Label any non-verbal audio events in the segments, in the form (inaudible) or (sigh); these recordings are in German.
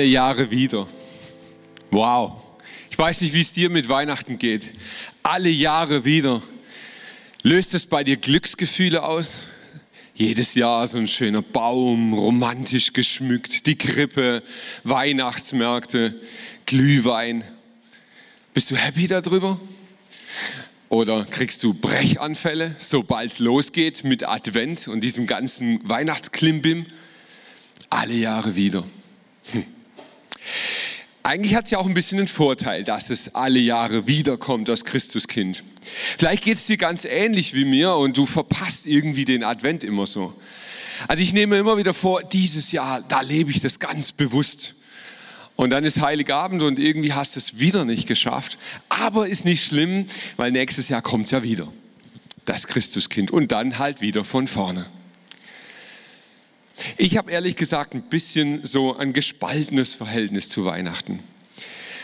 Alle Jahre wieder. Wow. Ich weiß nicht, wie es dir mit Weihnachten geht. Alle Jahre wieder. Löst es bei dir Glücksgefühle aus? Jedes Jahr so ein schöner Baum, romantisch geschmückt, die Krippe, Weihnachtsmärkte, Glühwein. Bist du happy darüber? Oder kriegst du Brechanfälle, sobald es losgeht mit Advent und diesem ganzen Weihnachtsklimbim? Alle Jahre wieder. Hm. Eigentlich hat es ja auch ein bisschen einen Vorteil, dass es alle Jahre wiederkommt, das Christuskind. Vielleicht geht es dir ganz ähnlich wie mir und du verpasst irgendwie den Advent immer so. Also ich nehme immer wieder vor, dieses Jahr, da lebe ich das ganz bewusst. Und dann ist Heiligabend und irgendwie hast du es wieder nicht geschafft. Aber ist nicht schlimm, weil nächstes Jahr kommt ja wieder das Christuskind und dann halt wieder von vorne. Ich habe ehrlich gesagt ein bisschen so ein gespaltenes Verhältnis zu Weihnachten.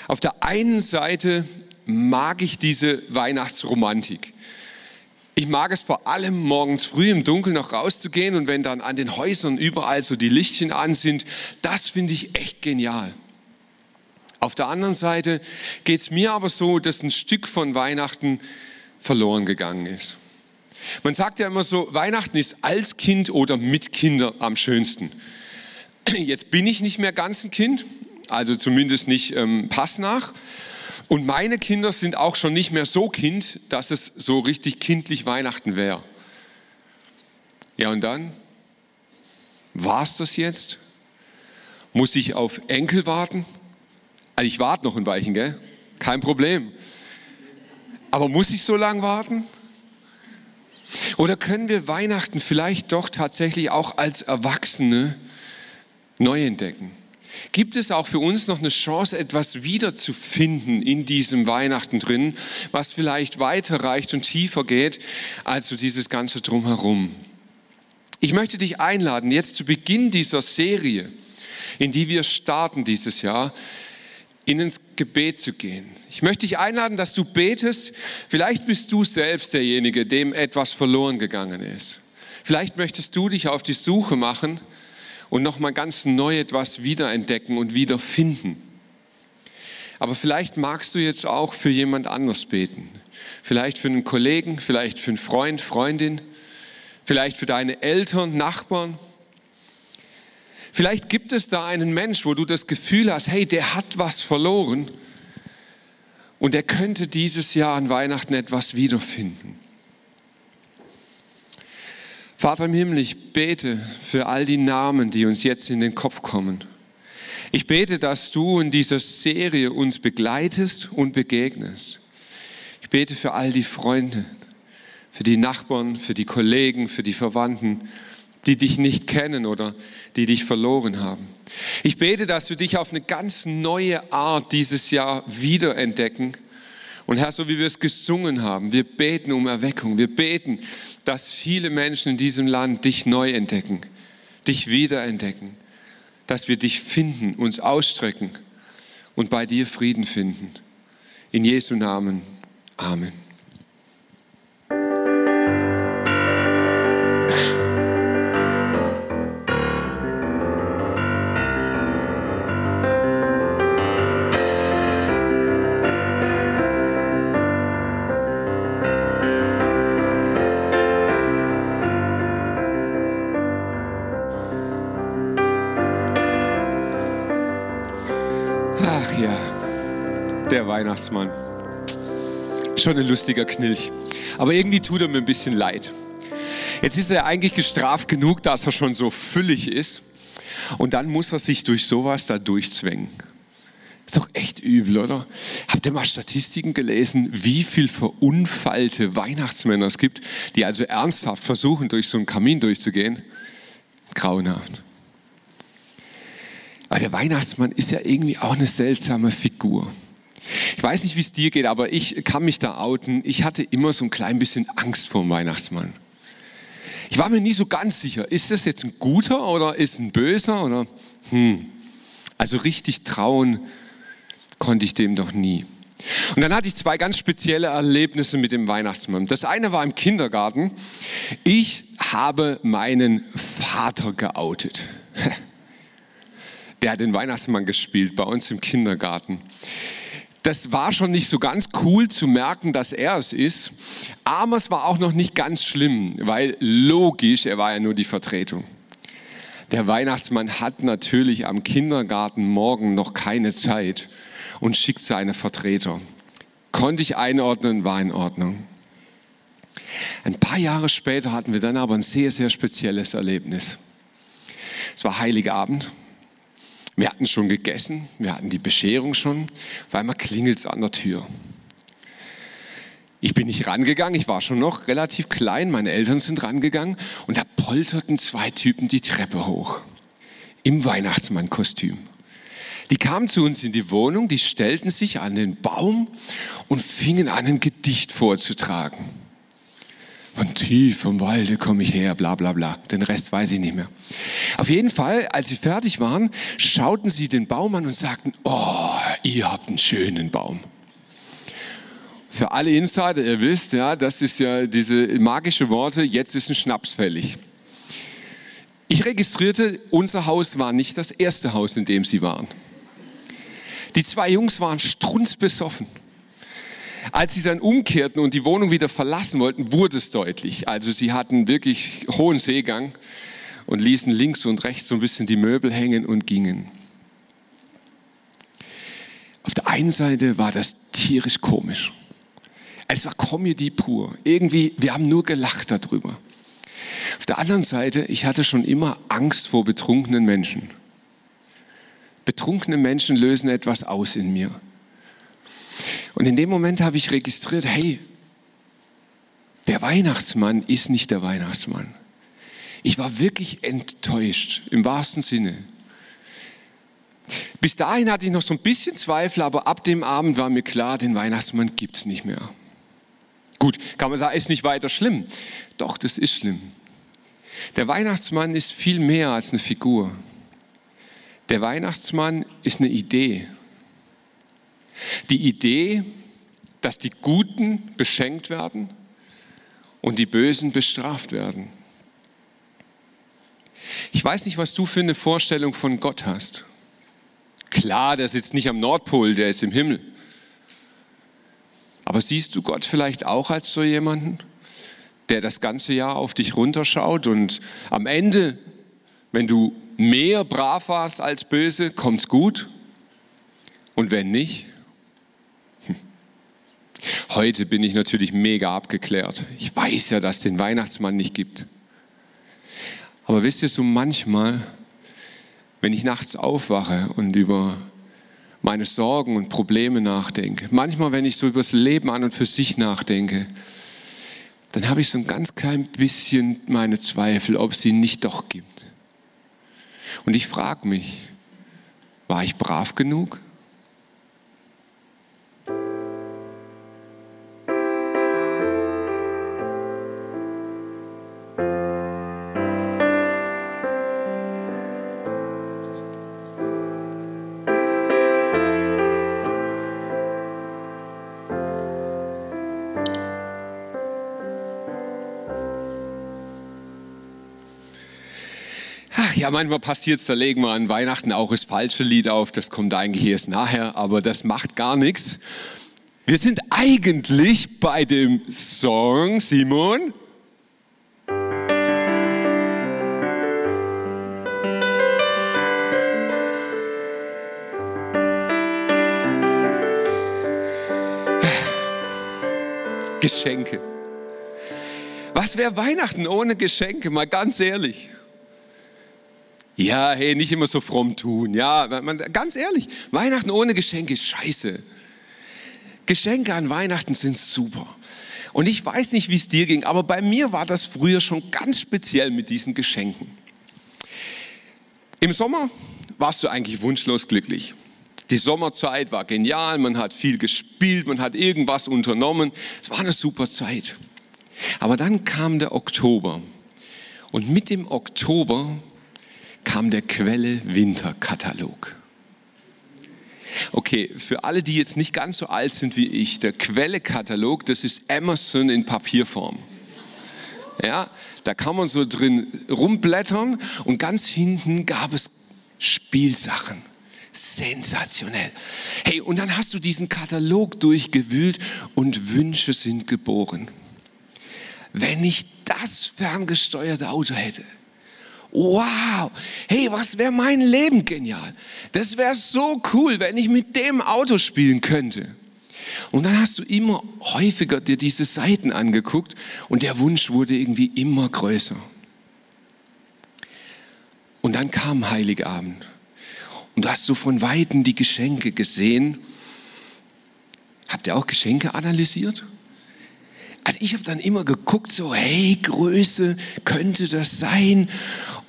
Auf der einen Seite mag ich diese Weihnachtsromantik. Ich mag es vor allem morgens früh im Dunkeln noch rauszugehen und wenn dann an den Häusern überall so die Lichtchen an sind, das finde ich echt genial. Auf der anderen Seite geht es mir aber so, dass ein Stück von Weihnachten verloren gegangen ist. Man sagt ja immer so, Weihnachten ist als Kind oder mit Kindern am schönsten. Jetzt bin ich nicht mehr ganz ein Kind, also zumindest nicht ähm, passnach. Und meine Kinder sind auch schon nicht mehr so Kind, dass es so richtig kindlich Weihnachten wäre. Ja, und dann? War es das jetzt? Muss ich auf Enkel warten? Also ich warte noch ein Weichen, gell? Kein Problem. Aber muss ich so lange warten? Oder können wir Weihnachten vielleicht doch tatsächlich auch als Erwachsene neu entdecken? Gibt es auch für uns noch eine Chance, etwas wiederzufinden in diesem Weihnachten drin, was vielleicht weiter reicht und tiefer geht, als so dieses ganze Drumherum? Ich möchte dich einladen, jetzt zu Beginn dieser Serie, in die wir starten dieses Jahr, in ins Gebet zu gehen. Ich möchte dich einladen, dass du betest. Vielleicht bist du selbst derjenige, dem etwas verloren gegangen ist. Vielleicht möchtest du dich auf die Suche machen und nochmal ganz neu etwas wiederentdecken und wiederfinden. Aber vielleicht magst du jetzt auch für jemand anders beten. Vielleicht für einen Kollegen, vielleicht für einen Freund, Freundin, vielleicht für deine Eltern, Nachbarn, Vielleicht gibt es da einen Mensch, wo du das Gefühl hast, hey, der hat was verloren und er könnte dieses Jahr an Weihnachten etwas wiederfinden. Vater im Himmel, ich bete für all die Namen, die uns jetzt in den Kopf kommen. Ich bete, dass du in dieser Serie uns begleitest und begegnest. Ich bete für all die Freunde, für die Nachbarn, für die Kollegen, für die Verwandten, die dich nicht kennen oder die dich verloren haben. Ich bete, dass wir dich auf eine ganz neue Art dieses Jahr wiederentdecken. Und Herr, so wie wir es gesungen haben, wir beten um Erweckung. Wir beten, dass viele Menschen in diesem Land dich neu entdecken, dich wiederentdecken, dass wir dich finden, uns ausstrecken und bei dir Frieden finden. In Jesu Namen. Amen. Schon ein lustiger Knilch. Aber irgendwie tut er mir ein bisschen leid. Jetzt ist er eigentlich gestraft genug, dass er schon so füllig ist. Und dann muss er sich durch sowas da durchzwängen. Ist doch echt übel, oder? Habt ihr mal Statistiken gelesen, wie viel verunfallte Weihnachtsmänner es gibt, die also ernsthaft versuchen, durch so einen Kamin durchzugehen? Grauenhaft. Aber der Weihnachtsmann ist ja irgendwie auch eine seltsame Figur. Weiß nicht, wie es dir geht, aber ich kann mich da outen. Ich hatte immer so ein klein bisschen Angst vor dem Weihnachtsmann. Ich war mir nie so ganz sicher, ist das jetzt ein guter oder ist ein böser oder hm. Also richtig trauen konnte ich dem doch nie. Und dann hatte ich zwei ganz spezielle Erlebnisse mit dem Weihnachtsmann. Das eine war im Kindergarten. Ich habe meinen Vater geoutet. (laughs) Der hat den Weihnachtsmann gespielt bei uns im Kindergarten. Das war schon nicht so ganz cool zu merken, dass er es ist, aber es war auch noch nicht ganz schlimm, weil logisch, er war ja nur die Vertretung. Der Weihnachtsmann hat natürlich am Kindergartenmorgen noch keine Zeit und schickt seine Vertreter. Konnte ich einordnen, war in Ordnung. Ein paar Jahre später hatten wir dann aber ein sehr, sehr spezielles Erlebnis. Es war Heiligabend. Wir hatten schon gegessen, wir hatten die Bescherung schon, weil man klingelt an der Tür. Ich bin nicht rangegangen, ich war schon noch relativ klein, meine Eltern sind rangegangen und da polterten zwei Typen die Treppe hoch im Weihnachtsmannkostüm. Die kamen zu uns in die Wohnung, die stellten sich an den Baum und fingen an, ein Gedicht vorzutragen. Von tief vom Walde komme ich her, bla bla bla. Den Rest weiß ich nicht mehr. Auf jeden Fall, als sie fertig waren, schauten sie den Baum an und sagten, oh, ihr habt einen schönen Baum. Für alle Insider, ihr wisst, ja, das ist ja diese magische Worte, jetzt ist ein Schnaps fällig. Ich registrierte, unser Haus war nicht das erste Haus, in dem sie waren. Die zwei Jungs waren strunzbesoffen. Als sie dann umkehrten und die Wohnung wieder verlassen wollten, wurde es deutlich. Also sie hatten wirklich hohen Seegang und ließen links und rechts so ein bisschen die Möbel hängen und gingen. Auf der einen Seite war das tierisch komisch. Es war Comedy pur. Irgendwie, wir haben nur gelacht darüber. Auf der anderen Seite, ich hatte schon immer Angst vor betrunkenen Menschen. Betrunkene Menschen lösen etwas aus in mir. Und in dem Moment habe ich registriert, hey, der Weihnachtsmann ist nicht der Weihnachtsmann. Ich war wirklich enttäuscht, im wahrsten Sinne. Bis dahin hatte ich noch so ein bisschen Zweifel, aber ab dem Abend war mir klar, den Weihnachtsmann gibt es nicht mehr. Gut, kann man sagen, ist nicht weiter schlimm. Doch, das ist schlimm. Der Weihnachtsmann ist viel mehr als eine Figur. Der Weihnachtsmann ist eine Idee. Die Idee, dass die Guten beschenkt werden und die Bösen bestraft werden. Ich weiß nicht, was du für eine Vorstellung von Gott hast. Klar, der sitzt nicht am Nordpol, der ist im Himmel. Aber siehst du Gott vielleicht auch als so jemanden, der das ganze Jahr auf dich runterschaut und am Ende, wenn du mehr brav warst als böse, kommt's gut? Und wenn nicht? Heute bin ich natürlich mega abgeklärt. Ich weiß ja, dass es den Weihnachtsmann nicht gibt. Aber wisst ihr, so manchmal, wenn ich nachts aufwache und über meine Sorgen und Probleme nachdenke, manchmal, wenn ich so über das Leben an und für sich nachdenke, dann habe ich so ein ganz klein bisschen meine Zweifel, ob es sie nicht doch gibt. Und ich frage mich, war ich brav genug? Ja, manchmal passiert es, da legen wir an Weihnachten auch das falsche Lied auf, das kommt eigentlich erst nachher, aber das macht gar nichts. Wir sind eigentlich bei dem Song, Simon. Geschenke. Was wäre Weihnachten ohne Geschenke? Mal ganz ehrlich. Ja, hey, nicht immer so fromm tun. Ja, man, ganz ehrlich, Weihnachten ohne Geschenke ist scheiße. Geschenke an Weihnachten sind super. Und ich weiß nicht, wie es dir ging, aber bei mir war das früher schon ganz speziell mit diesen Geschenken. Im Sommer warst du eigentlich wunschlos glücklich. Die Sommerzeit war genial, man hat viel gespielt, man hat irgendwas unternommen. Es war eine super Zeit. Aber dann kam der Oktober und mit dem Oktober kam der Quelle Winterkatalog. Okay, für alle, die jetzt nicht ganz so alt sind wie ich, der Quelle-Katalog, das ist Amazon in Papierform. Ja, da kann man so drin rumblättern und ganz hinten gab es Spielsachen. Sensationell. Hey, und dann hast du diesen Katalog durchgewühlt und Wünsche sind geboren. Wenn ich das ferngesteuerte Auto hätte, wow, hey, was wäre mein Leben genial? Das wäre so cool, wenn ich mit dem Auto spielen könnte. Und dann hast du immer häufiger dir diese Seiten angeguckt und der Wunsch wurde irgendwie immer größer. Und dann kam Heiligabend und du hast so von Weitem die Geschenke gesehen. Habt ihr auch Geschenke analysiert? Also ich habe dann immer geguckt, so hey, Größe, könnte das sein?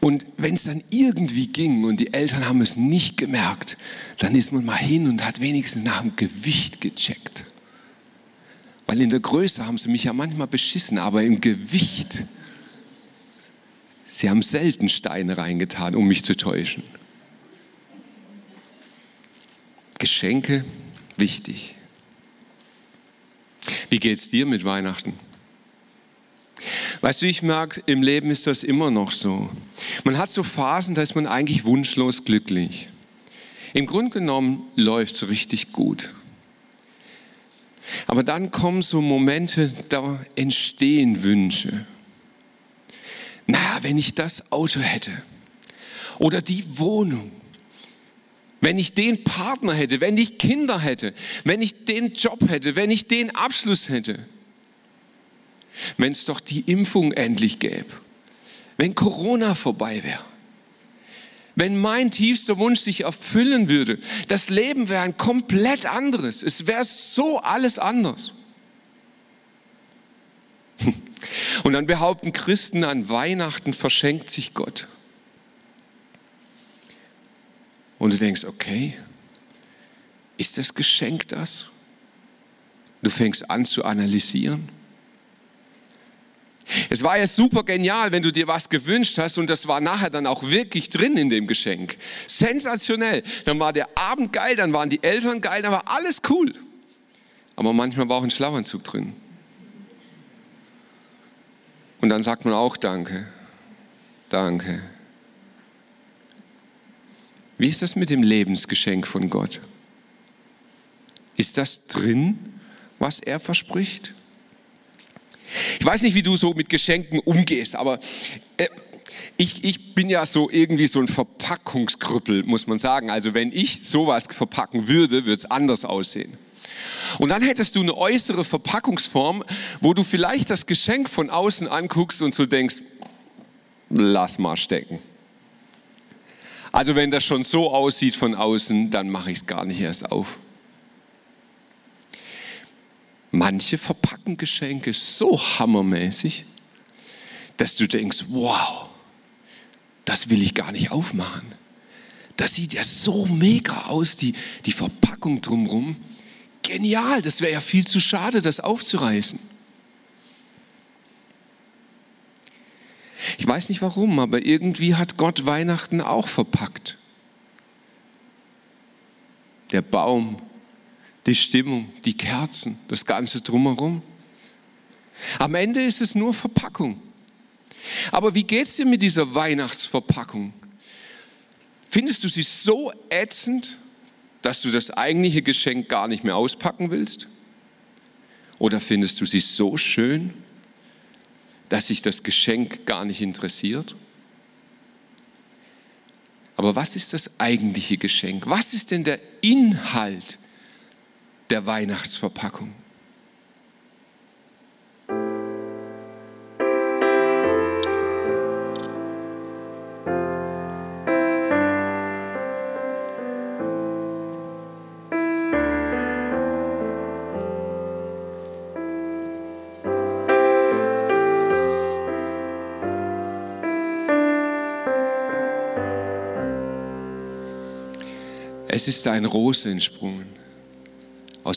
Und wenn es dann irgendwie ging und die Eltern haben es nicht gemerkt, dann ist man mal hin und hat wenigstens nach dem Gewicht gecheckt. Weil in der Größe haben sie mich ja manchmal beschissen, aber im Gewicht, sie haben selten Steine reingetan, um mich zu täuschen. Geschenke, wichtig. Wie geht's dir mit Weihnachten? Weißt du, ich merke, im Leben ist das immer noch so. Man hat so Phasen, da ist man eigentlich wunschlos glücklich. Im Grunde genommen läuft es richtig gut. Aber dann kommen so Momente, da entstehen Wünsche. Naja, wenn ich das Auto hätte oder die Wohnung, wenn ich den Partner hätte, wenn ich Kinder hätte, wenn ich den Job hätte, wenn ich den Abschluss hätte, wenn es doch die Impfung endlich gäbe, wenn Corona vorbei wäre, wenn mein tiefster Wunsch sich erfüllen würde, das Leben wäre ein komplett anderes, es wäre so alles anders. (laughs) Und dann behaupten Christen, an Weihnachten verschenkt sich Gott. Und du denkst, okay, ist das Geschenk das? Du fängst an zu analysieren. Es war ja super genial, wenn du dir was gewünscht hast und das war nachher dann auch wirklich drin in dem Geschenk. Sensationell. Dann war der Abend geil, dann waren die Eltern geil, dann war alles cool. Aber manchmal war auch ein Schlafanzug drin. Und dann sagt man auch Danke. Danke. Wie ist das mit dem Lebensgeschenk von Gott? Ist das drin, was er verspricht? Ich weiß nicht, wie du so mit Geschenken umgehst, aber äh, ich, ich bin ja so irgendwie so ein Verpackungskrüppel, muss man sagen. Also wenn ich sowas verpacken würde, würde es anders aussehen. Und dann hättest du eine äußere Verpackungsform, wo du vielleicht das Geschenk von außen anguckst und so denkst, lass mal stecken. Also wenn das schon so aussieht von außen, dann mache ich es gar nicht erst auf. Manche verpacken Geschenke so hammermäßig, dass du denkst, wow, das will ich gar nicht aufmachen. Das sieht ja so mega aus, die, die Verpackung drumherum. Genial, das wäre ja viel zu schade, das aufzureißen. Ich weiß nicht warum, aber irgendwie hat Gott Weihnachten auch verpackt. Der Baum, die Stimmung, die Kerzen, das Ganze drumherum. Am Ende ist es nur Verpackung. Aber wie geht es dir mit dieser Weihnachtsverpackung? Findest du sie so ätzend, dass du das eigentliche Geschenk gar nicht mehr auspacken willst? Oder findest du sie so schön, dass sich das Geschenk gar nicht interessiert? Aber was ist das eigentliche Geschenk? Was ist denn der Inhalt der Weihnachtsverpackung. Es ist ein Rose entsprungen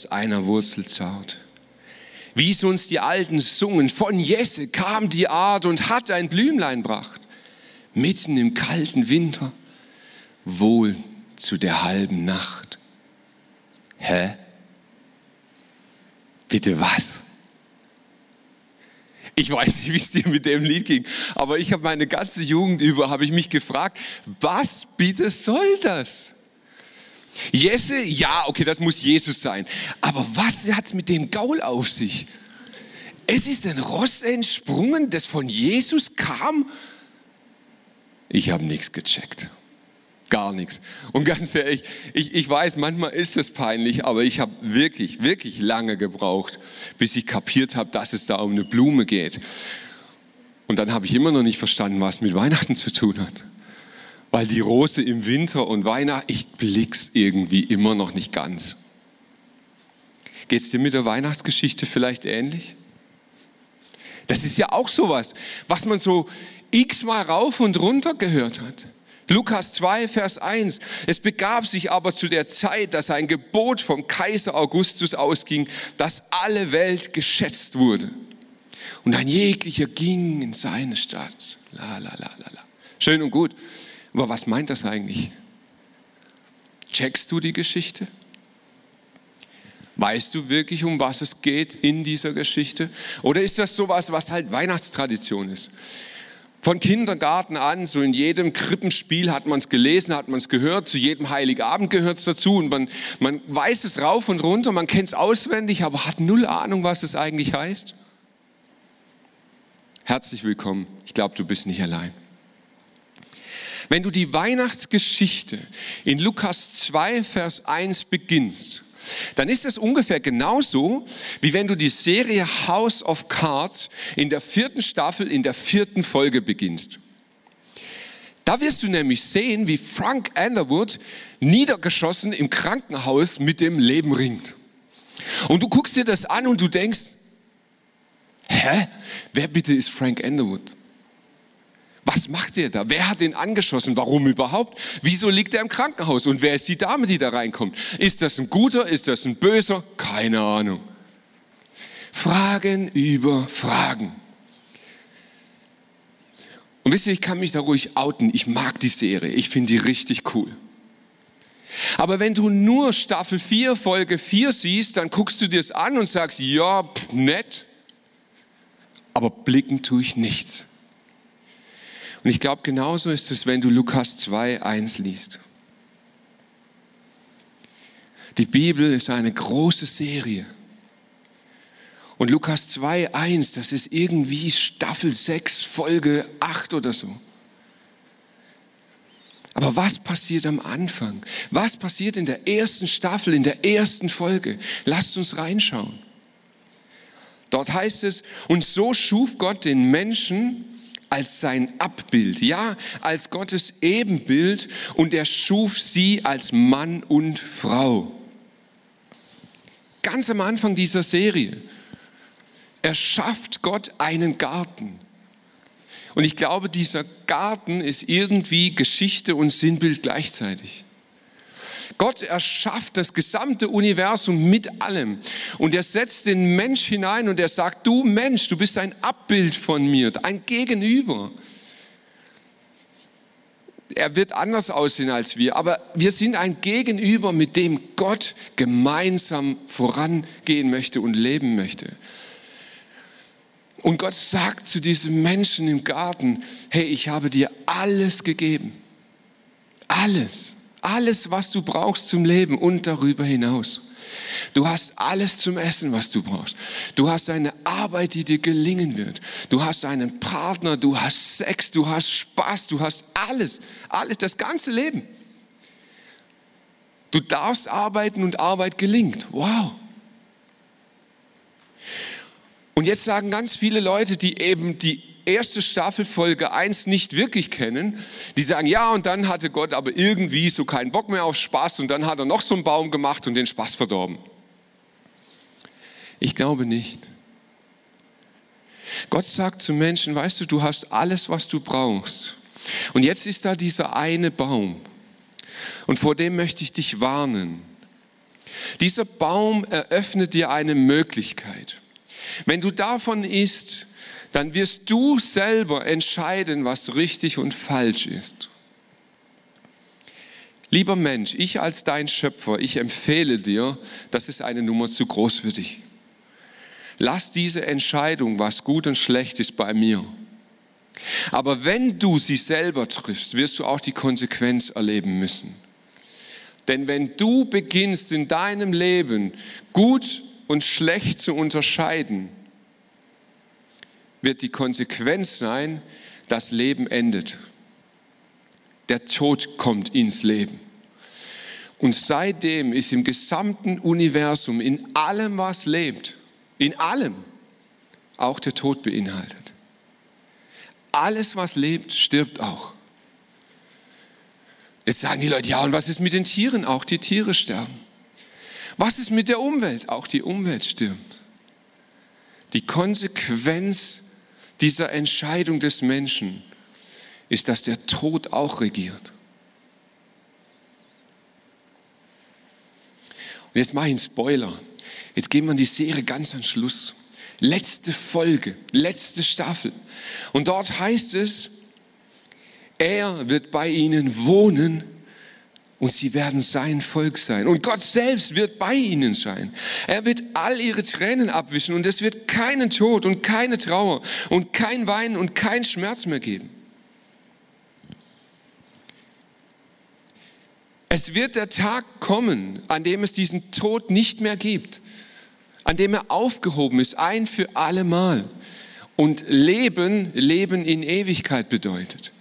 aus einer Wurzel zart. Wie es uns die Alten sungen, von Jesse kam die Art und hat ein Blümlein bracht, mitten im kalten Winter, wohl zu der halben Nacht. Hä? Bitte was? Ich weiß nicht, wie es dir mit dem Lied ging, aber ich habe meine ganze Jugend über, habe ich mich gefragt, was bitte soll das? Jesse, ja, okay, das muss Jesus sein. Aber was hat es mit dem Gaul auf sich? Es ist ein Ross entsprungen, das von Jesus kam. Ich habe nichts gecheckt. Gar nichts. Und ganz ehrlich, ich, ich weiß, manchmal ist es peinlich, aber ich habe wirklich, wirklich lange gebraucht, bis ich kapiert habe, dass es da um eine Blume geht. Und dann habe ich immer noch nicht verstanden, was mit Weihnachten zu tun hat. Weil die Rose im Winter und Weihnachten, ich blick's irgendwie immer noch nicht ganz. Geht es dir mit der Weihnachtsgeschichte vielleicht ähnlich? Das ist ja auch sowas, was man so x-mal rauf und runter gehört hat. Lukas 2, Vers 1. Es begab sich aber zu der Zeit, dass ein Gebot vom Kaiser Augustus ausging, dass alle Welt geschätzt wurde. Und ein jeglicher ging in seine Stadt. La, la, la, la, la. Schön und gut. Aber was meint das eigentlich? Checkst du die Geschichte? Weißt du wirklich, um was es geht in dieser Geschichte? Oder ist das sowas, was halt Weihnachtstradition ist? Von Kindergarten an, so in jedem Krippenspiel hat man es gelesen, hat man es gehört, zu jedem Heiligabend gehört es dazu und man, man weiß es rauf und runter, man kennt es auswendig, aber hat null Ahnung, was es eigentlich heißt. Herzlich willkommen. Ich glaube, du bist nicht allein. Wenn du die Weihnachtsgeschichte in Lukas 2, Vers 1 beginnst, dann ist es ungefähr genauso, wie wenn du die Serie House of Cards in der vierten Staffel, in der vierten Folge beginnst. Da wirst du nämlich sehen, wie Frank Underwood niedergeschossen im Krankenhaus mit dem Leben ringt. Und du guckst dir das an und du denkst, hä? Wer bitte ist Frank Underwood? Was macht er da? Wer hat ihn angeschossen? Warum überhaupt? Wieso liegt er im Krankenhaus? Und wer ist die Dame, die da reinkommt? Ist das ein guter? Ist das ein böser? Keine Ahnung. Fragen über Fragen. Und wisst ihr, ich kann mich da ruhig outen. Ich mag die Serie. Ich finde die richtig cool. Aber wenn du nur Staffel 4, Folge 4 siehst, dann guckst du dir es an und sagst, ja, pff, nett. Aber blicken tue ich nichts. Und ich glaube, genauso ist es, wenn du Lukas 2, 1 liest. Die Bibel ist eine große Serie. Und Lukas 2, 1, das ist irgendwie Staffel 6, Folge 8 oder so. Aber was passiert am Anfang? Was passiert in der ersten Staffel, in der ersten Folge? Lasst uns reinschauen. Dort heißt es, und so schuf Gott den Menschen als sein Abbild, ja, als Gottes Ebenbild und er schuf sie als Mann und Frau. Ganz am Anfang dieser Serie erschafft Gott einen Garten. Und ich glaube, dieser Garten ist irgendwie Geschichte und Sinnbild gleichzeitig. Gott erschafft das gesamte Universum mit allem. Und er setzt den Mensch hinein und er sagt, du Mensch, du bist ein Abbild von mir, ein Gegenüber. Er wird anders aussehen als wir, aber wir sind ein Gegenüber, mit dem Gott gemeinsam vorangehen möchte und leben möchte. Und Gott sagt zu diesem Menschen im Garten, hey, ich habe dir alles gegeben. Alles. Alles, was du brauchst zum Leben und darüber hinaus. Du hast alles zum Essen, was du brauchst. Du hast eine Arbeit, die dir gelingen wird. Du hast einen Partner, du hast Sex, du hast Spaß, du hast alles, alles, das ganze Leben. Du darfst arbeiten und Arbeit gelingt. Wow. Und jetzt sagen ganz viele Leute, die eben die erste Staffel Folge 1 nicht wirklich kennen, die sagen, ja, und dann hatte Gott aber irgendwie so keinen Bock mehr auf Spaß und dann hat er noch so einen Baum gemacht und den Spaß verdorben. Ich glaube nicht. Gott sagt zu Menschen, weißt du, du hast alles, was du brauchst. Und jetzt ist da dieser eine Baum. Und vor dem möchte ich dich warnen. Dieser Baum eröffnet dir eine Möglichkeit. Wenn du davon isst, dann wirst du selber entscheiden, was richtig und falsch ist. Lieber Mensch, ich als dein Schöpfer, ich empfehle dir, das ist eine Nummer zu groß für dich. Lass diese Entscheidung, was gut und schlecht ist, bei mir. Aber wenn du sie selber triffst, wirst du auch die Konsequenz erleben müssen. Denn wenn du beginnst in deinem Leben gut und schlecht zu unterscheiden, wird die Konsequenz sein, das Leben endet. Der Tod kommt ins Leben. Und seitdem ist im gesamten Universum, in allem, was lebt, in allem, auch der Tod beinhaltet. Alles, was lebt, stirbt auch. Jetzt sagen die Leute, ja, und was ist mit den Tieren? Auch die Tiere sterben. Was ist mit der Umwelt? Auch die Umwelt stirbt. Die Konsequenz dieser Entscheidung des Menschen ist, dass der Tod auch regiert. Und jetzt mache ich einen Spoiler. Jetzt gehen wir in die Serie ganz am Schluss. Letzte Folge, letzte Staffel. Und dort heißt es, er wird bei ihnen wohnen und sie werden sein Volk sein. Und Gott selbst wird bei ihnen sein. Er wird all ihre Tränen abwischen und es wird keinen Tod und keine Trauer und kein Weinen und kein Schmerz mehr geben. Es wird der Tag kommen, an dem es diesen Tod nicht mehr gibt, an dem er aufgehoben ist, ein für alle Mal. Und Leben, Leben in Ewigkeit bedeutet.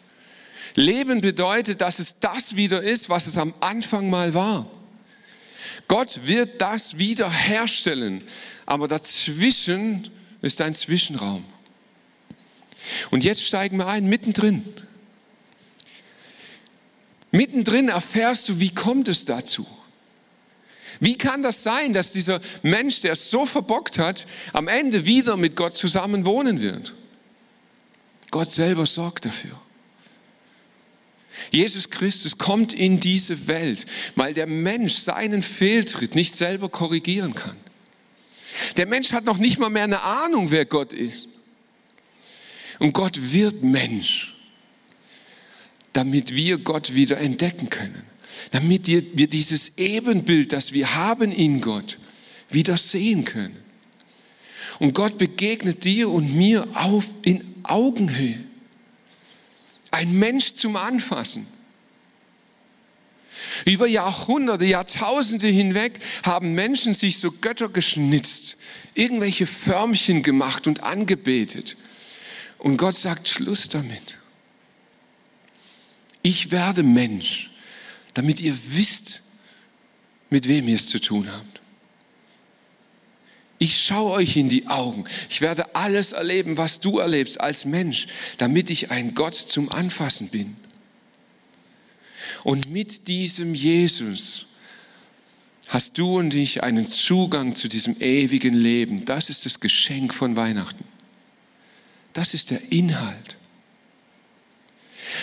Leben bedeutet, dass es das wieder ist, was es am Anfang mal war. Gott wird das wieder herstellen, aber dazwischen ist ein Zwischenraum. Und jetzt steigen wir ein, mittendrin. Mittendrin erfährst du, wie kommt es dazu? Wie kann das sein, dass dieser Mensch, der es so verbockt hat, am Ende wieder mit Gott zusammen wohnen wird? Gott selber sorgt dafür. Jesus Christus kommt in diese Welt, weil der Mensch seinen Fehltritt nicht selber korrigieren kann. Der Mensch hat noch nicht mal mehr eine Ahnung, wer Gott ist. Und Gott wird Mensch, damit wir Gott wieder entdecken können. Damit wir dieses Ebenbild, das wir haben in Gott, wieder sehen können. Und Gott begegnet dir und mir auf in Augenhöhe. Ein Mensch zum Anfassen. Über Jahrhunderte, Jahrtausende hinweg haben Menschen sich so Götter geschnitzt, irgendwelche Förmchen gemacht und angebetet. Und Gott sagt, Schluss damit. Ich werde Mensch, damit ihr wisst, mit wem ihr es zu tun habt. Ich schaue euch in die Augen. Ich werde alles erleben, was du erlebst als Mensch, damit ich ein Gott zum Anfassen bin. Und mit diesem Jesus hast du und ich einen Zugang zu diesem ewigen Leben. Das ist das Geschenk von Weihnachten. Das ist der Inhalt.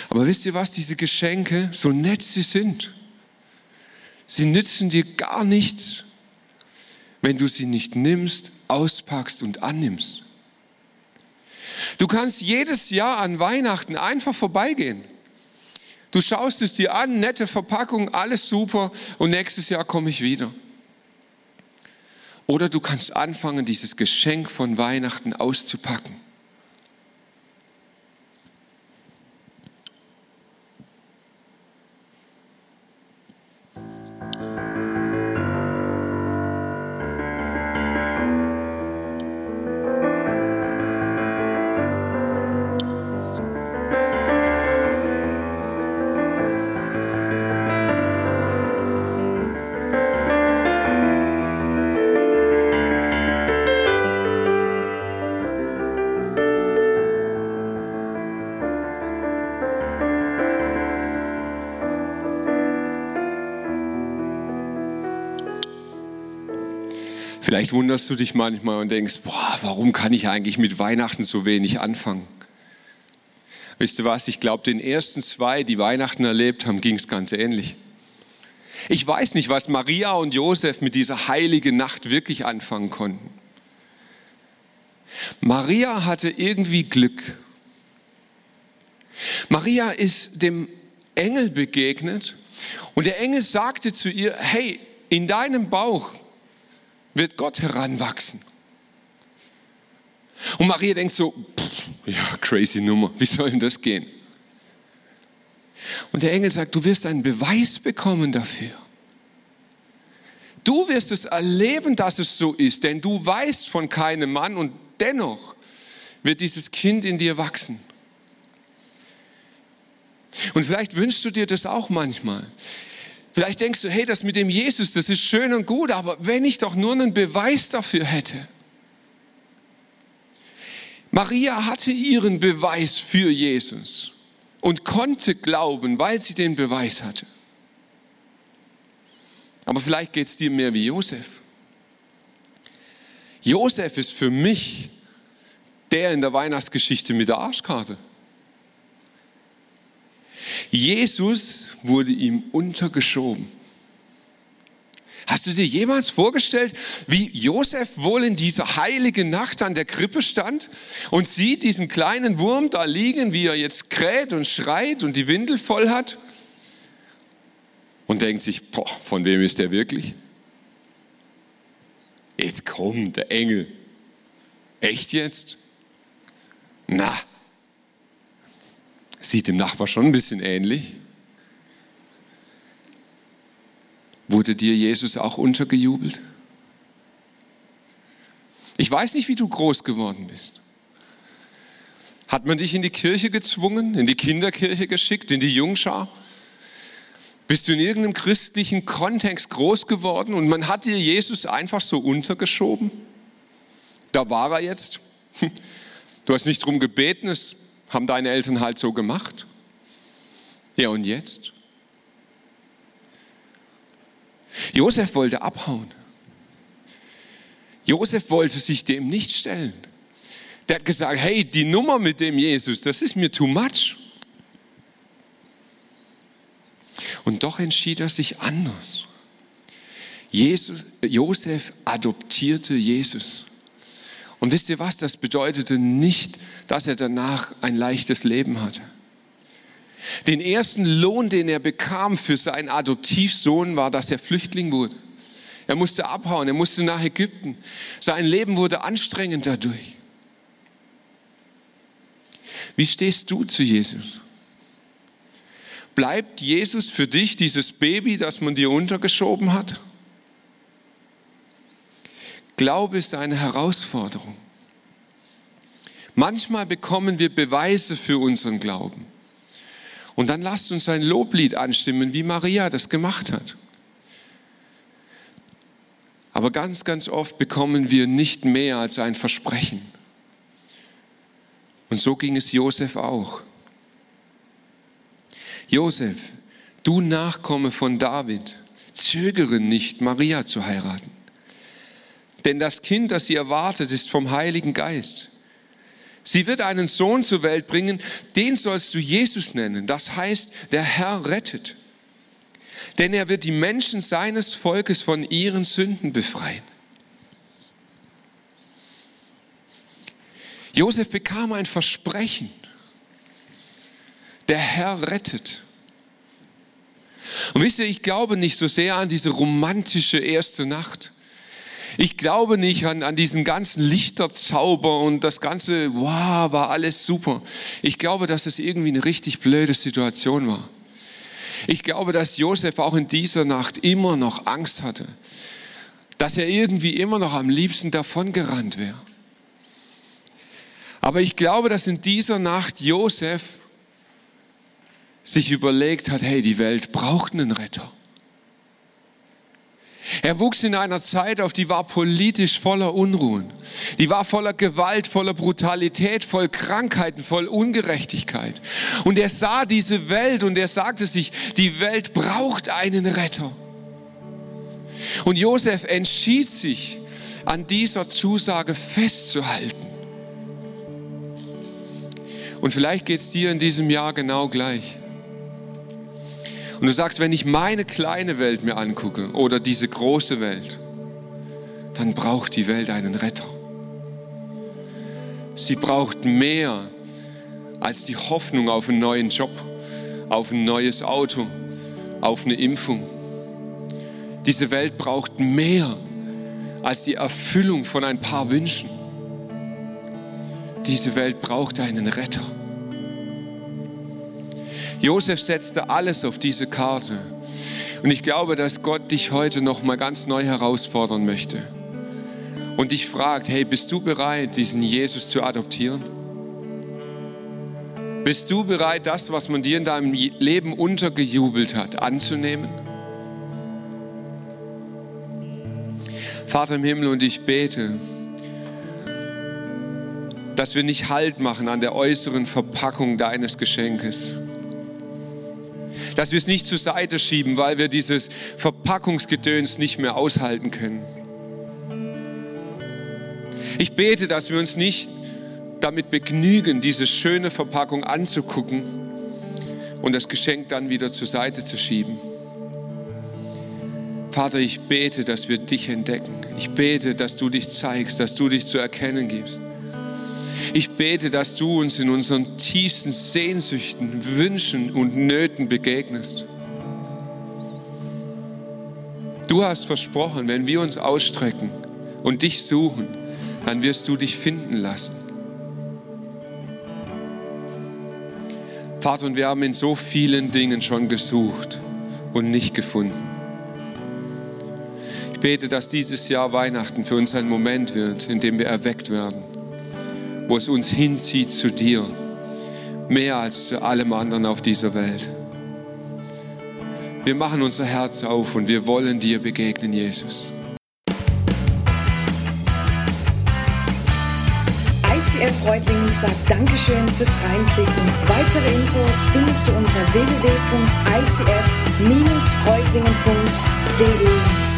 Aber wisst ihr was, diese Geschenke, so nett sie sind, sie nützen dir gar nichts, wenn du sie nicht nimmst, auspackst und annimmst. Du kannst jedes Jahr an Weihnachten einfach vorbeigehen. Du schaust es dir an, nette Verpackung, alles super und nächstes Jahr komme ich wieder. Oder du kannst anfangen, dieses Geschenk von Weihnachten auszupacken. Vielleicht wunderst du dich manchmal und denkst, boah, warum kann ich eigentlich mit Weihnachten so wenig anfangen? Wisst ihr was, ich glaube, den ersten zwei, die Weihnachten erlebt haben, ging es ganz ähnlich. Ich weiß nicht, was Maria und Josef mit dieser heiligen Nacht wirklich anfangen konnten. Maria hatte irgendwie Glück. Maria ist dem Engel begegnet und der Engel sagte zu ihr, hey, in deinem Bauch wird Gott heranwachsen. Und Maria denkt so, pff, ja, crazy Nummer, wie soll denn das gehen? Und der Engel sagt, du wirst einen Beweis bekommen dafür. Du wirst es erleben, dass es so ist, denn du weißt von keinem Mann und dennoch wird dieses Kind in dir wachsen. Und vielleicht wünschst du dir das auch manchmal. Vielleicht denkst du, hey, das mit dem Jesus, das ist schön und gut, aber wenn ich doch nur einen Beweis dafür hätte. Maria hatte ihren Beweis für Jesus und konnte glauben, weil sie den Beweis hatte. Aber vielleicht geht es dir mehr wie Josef. Josef ist für mich der in der Weihnachtsgeschichte mit der Arschkarte. Jesus wurde ihm untergeschoben. Hast du dir jemals vorgestellt, wie Josef wohl in dieser heiligen Nacht an der Krippe stand und sieht diesen kleinen Wurm da liegen, wie er jetzt kräht und schreit und die Windel voll hat? Und denkt sich, boah, von wem ist der wirklich? Jetzt kommt der Engel. Echt jetzt? Na, sieht dem Nachbar schon ein bisschen ähnlich. Wurde dir Jesus auch untergejubelt? Ich weiß nicht, wie du groß geworden bist. Hat man dich in die Kirche gezwungen, in die Kinderkirche geschickt, in die Jungschar? Bist du in irgendeinem christlichen Kontext groß geworden und man hat dir Jesus einfach so untergeschoben? Da war er jetzt. (laughs) Du hast nicht drum gebeten, es haben deine Eltern halt so gemacht. Ja, und jetzt? Josef wollte abhauen. Josef wollte sich dem nicht stellen. Der hat gesagt, hey, die Nummer mit dem Jesus, das ist mir too much. Und doch entschied er sich anders. Jesus, Josef adoptierte Jesus. Und wisst ihr was, das bedeutete nicht, dass er danach ein leichtes Leben hatte. Den ersten Lohn, den er bekam für seinen Adoptivsohn, war, dass er Flüchtling wurde. Er musste abhauen, er musste nach Ägypten. Sein Leben wurde anstrengend dadurch. Wie stehst du zu Jesus? Bleibt Jesus für dich dieses Baby, das man dir untergeschoben hat? Glaube ist eine Herausforderung. Manchmal bekommen wir Beweise für unseren Glauben. Und dann lasst uns ein Loblied anstimmen, wie Maria das gemacht hat. Aber ganz, ganz oft bekommen wir nicht mehr als ein Versprechen. Und so ging es Josef auch. Josef, du Nachkomme von David, zögere nicht, Maria zu heiraten. Denn das Kind, das sie erwartet, ist vom Heiligen Geist. Sie wird einen Sohn zur Welt bringen, den sollst du Jesus nennen. Das heißt, der Herr rettet. Denn er wird die Menschen seines Volkes von ihren Sünden befreien. Josef bekam ein Versprechen. Der Herr rettet. Und wisst ihr, ich glaube nicht so sehr an diese romantische erste Nacht. Ich glaube nicht an, an diesen ganzen Lichterzauber und das ganze, wow, war alles super. Ich glaube, dass es irgendwie eine richtig blöde Situation war. Ich glaube, dass Josef auch in dieser Nacht immer noch Angst hatte, dass er irgendwie immer noch am liebsten davongerannt wäre. Aber ich glaube, dass in dieser Nacht Josef sich überlegt hat, hey, die Welt braucht einen Retter. Er wuchs in einer Zeit auf, die war politisch voller Unruhen. Die war voller Gewalt, voller Brutalität, voll Krankheiten, voll Ungerechtigkeit. Und er sah diese Welt und er sagte sich, die Welt braucht einen Retter. Und Josef entschied sich, an dieser Zusage festzuhalten. Und vielleicht geht es dir in diesem Jahr genau gleich. Und du sagst, wenn ich meine kleine Welt mir angucke oder diese große Welt, dann braucht die Welt einen Retter. Sie braucht mehr als die Hoffnung auf einen neuen Job, auf ein neues Auto, auf eine Impfung. Diese Welt braucht mehr als die Erfüllung von ein paar Wünschen. Diese Welt braucht einen Retter. Josef setzte alles auf diese Karte. Und ich glaube, dass Gott dich heute noch mal ganz neu herausfordern möchte und dich fragt, hey, bist du bereit, diesen Jesus zu adoptieren? Bist du bereit, das, was man dir in deinem Leben untergejubelt hat, anzunehmen? Vater im Himmel, und ich bete, dass wir nicht Halt machen an der äußeren Verpackung deines Geschenkes. Dass wir es nicht zur Seite schieben, weil wir dieses Verpackungsgedöns nicht mehr aushalten können. Ich bete, dass wir uns nicht damit begnügen, diese schöne Verpackung anzugucken und das Geschenk dann wieder zur Seite zu schieben. Vater, ich bete, dass wir dich entdecken. Ich bete, dass du dich zeigst, dass du dich zu erkennen gibst. Ich bete, dass du uns in unseren tiefsten Sehnsüchten, Wünschen und Nöten begegnest. Du hast versprochen, wenn wir uns ausstrecken und dich suchen, dann wirst du dich finden lassen. Vater, und wir haben in so vielen Dingen schon gesucht und nicht gefunden. Ich bete, dass dieses Jahr Weihnachten für uns ein Moment wird, in dem wir erweckt werden, wo es uns hinzieht zu dir, mehr als zu allem anderen auf dieser Welt. Wir machen unser Herz auf und wir wollen dir begegnen, Jesus. ICF Freudlingen sagt Dankeschön fürs Reinklicken. Weitere Infos findest du unter www.icf-freudlingen.de.